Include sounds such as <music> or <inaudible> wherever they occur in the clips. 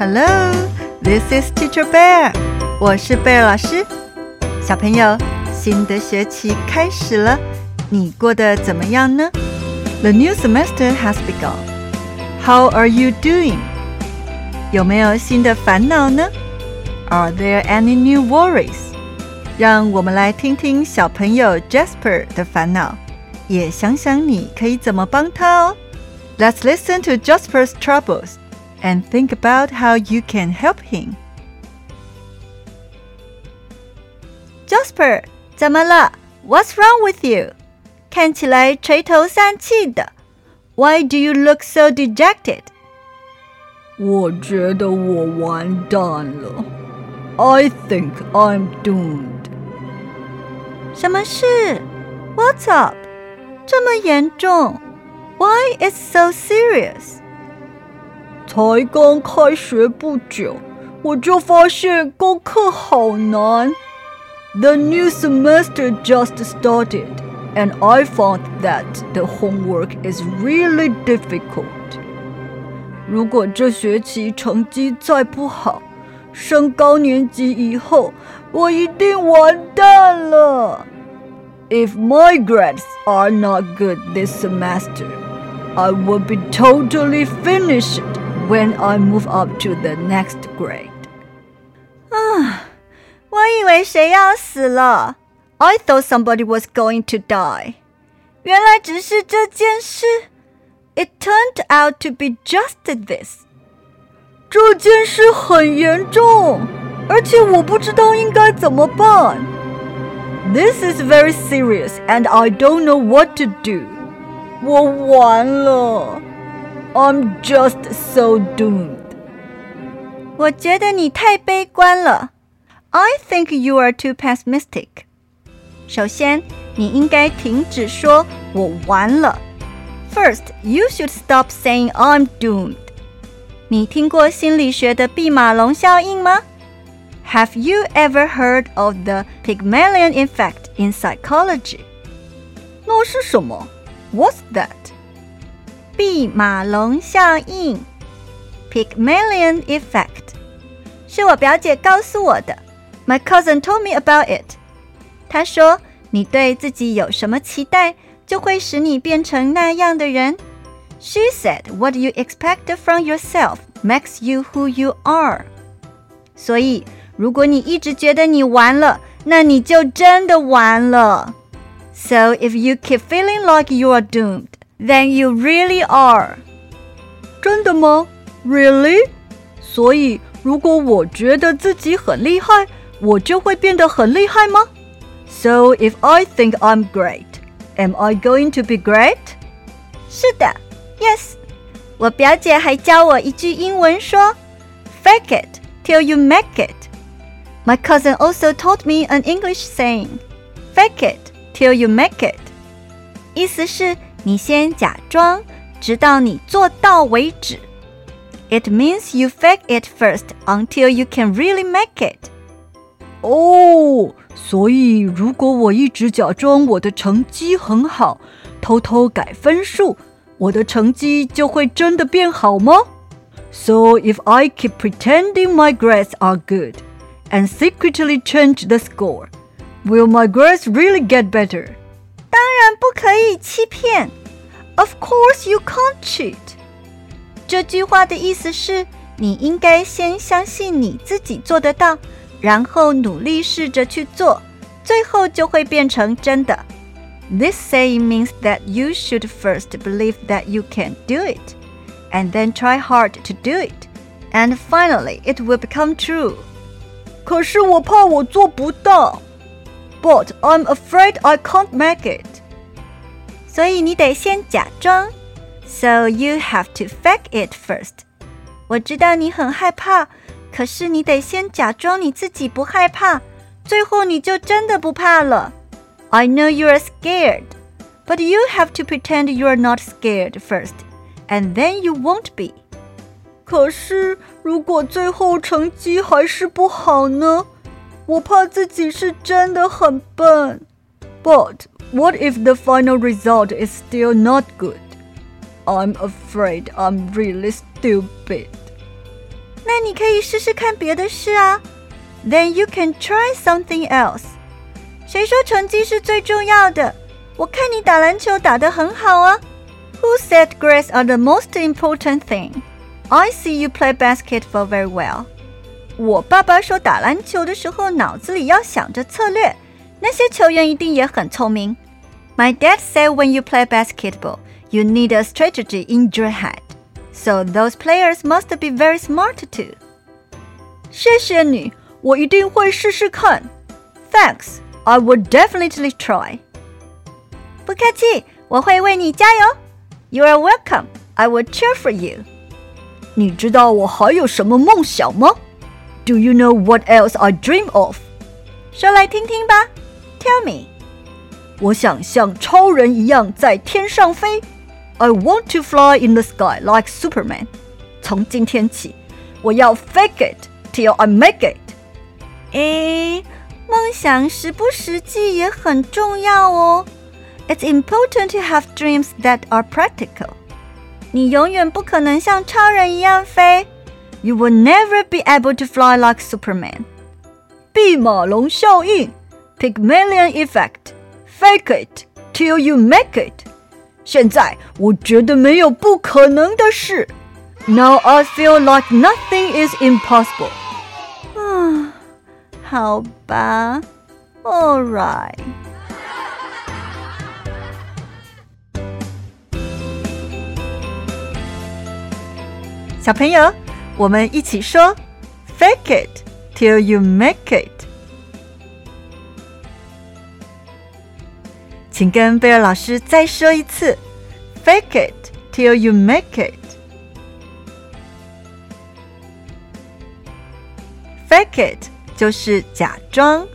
Hello, this is Teacher Bear。我是 Bear 老师。小朋友，新的学期开始了，你过得怎么样呢？The new semester has begun. How are you doing? 有没有新的烦恼呢？Are there any new worries? 让我们来听听小朋友 Jasper 的烦恼，也想想你可以怎么帮他哦。Let's listen to Jasper's troubles and think about how you can help him. Jasper，怎么了？What's wrong with you？看起来垂头丧气的。Why do you look so dejected？我觉得我完蛋了。I think I'm doomed. 什么事？What's up？这么严重？Why is so serious？ 才刚开学不久，我就发现功课好难。The new semester just started, and I found that the homework is really difficult. 如果这学期成绩再不好，升高年级以后，我一定完蛋了。If my grades are not good this semester, I will be totally finished when I move up to the next grade. 啊，我以为谁要死了。I thought somebody was going to die. 原来只是这件事。It turned out to be just this. 这件事很严重，而且我不知道应该怎么办。This is very serious, and I don't know what to do. 我完了。 I'm just so doomed. 我觉得你太悲观了。I think you are too pessimistic. 首先，你应该停止说“我完了”。First, you should stop saying I'm doomed. 你听过心理学的毕马龙效应吗？Have you ever heard of the Pygmalion effect in psychology? 那是什么？What's that? 毕马龙效应 （Pygmalion effect） 是我表姐告诉我的。My cousin told me about it. 她说，你对自己有什么期待，就会使你变成那样的人。She said, "What you expect from yourself makes you who you are." 所以，如果你一直觉得你完了，那你就真的完了。So if you keep feeling like you are doomed, then you really are. 真的吗？Really？所以，如果我觉得自己很厉害，我就会变得很厉害吗？So if I think I'm great, am I going to be great？是的，Yes。我表姐还教我一句英文说：“Fake it till you make it。” My cousin also taught me an English saying: "Fake it till you make it." 意思是 你先假装，直到你做到为止。It means you fake it first until you can really make it. 哦，所以如果我一直假装我的成绩很好，偷偷改分数，我的成绩就会真的变好吗？So if I keep pretending my grades are good and secretly change the score, will my grades really get better? 当然不可以欺骗。Of course you can't cheat. 这句话的意思是你应该先相信你自己做得到。然后努力试着去做，最后就会变成真的。This saying means that you should first believe that you can do it, and then try hard to do it, and finally it will become true. 可是我怕我做不到。But I'm afraid I can't make it. 所以你得先假装。So you have to fake it first. 我知道你很害怕。可是你得先假装你自己不害怕，最后你就真的不怕了。I know you are scared, but you have to pretend you are not scared first, and then you won't be. 可是如果最后成绩还是不好呢？ 我怕自己是真的很笨。But what if the final result is still not good? I'm afraid I'm really stupid. 那你可以试试看别的事啊。Then you can try something else。谁说成绩是最重要的？我看你打篮球打得很好啊。Who said grades are the most important thing? I see you play basketball very well. 我爸爸说打篮球的时候脑子里要想着策略，那些球员一定也很聪明。My dad said when you play basketball, you need a strategy in your head. So those players must be very smart too. 谢谢你，我一定会试试看。Thanks, I will definitely try. 不客气，我会为你加油。You are welcome. I will cheer for you. 你知道我还有什么梦想吗 ？Do you know what else I dream of？说来听听吧。Tell me。我想像超人一样在天上飞。I want to fly in the sky like Superman。从今天起，我要 fake it till I make it。诶，梦想实不实际也很重要哦。It's important to have dreams that are practical. 你永远不可能像超人一样飞。 you will never be able to fly like Superman. 毕马龙效应 （Pygmalion Effect）。Fake it till you make it. it。现在我觉得没有不可能的事。Now I feel like nothing is impossible。啊，好吧，All <sighs> right。小朋友。我们一起说：“Fake it till you make it。”请跟贝尔老师再说一次：“Fake it till you make it。”Fake it 就是假装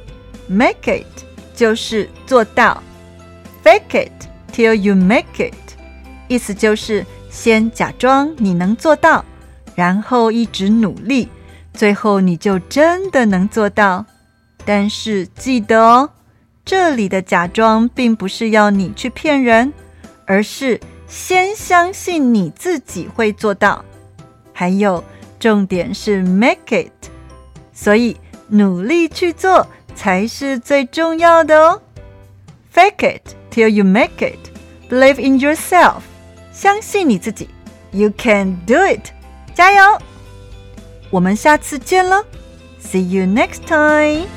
，Make it 就是做到。Fake it till you make it，意思就是先假装你能做到。然后一直努力，最后你就真的能做到。但是记得哦，这里的假装并不是要你去骗人，而是先相信你自己会做到。还有，重点是 make it，所以努力去做才是最重要的哦。Fake it till you make it. Believe in yourself，相信你自己，You can do it。加油！我们下次见了，See you next time。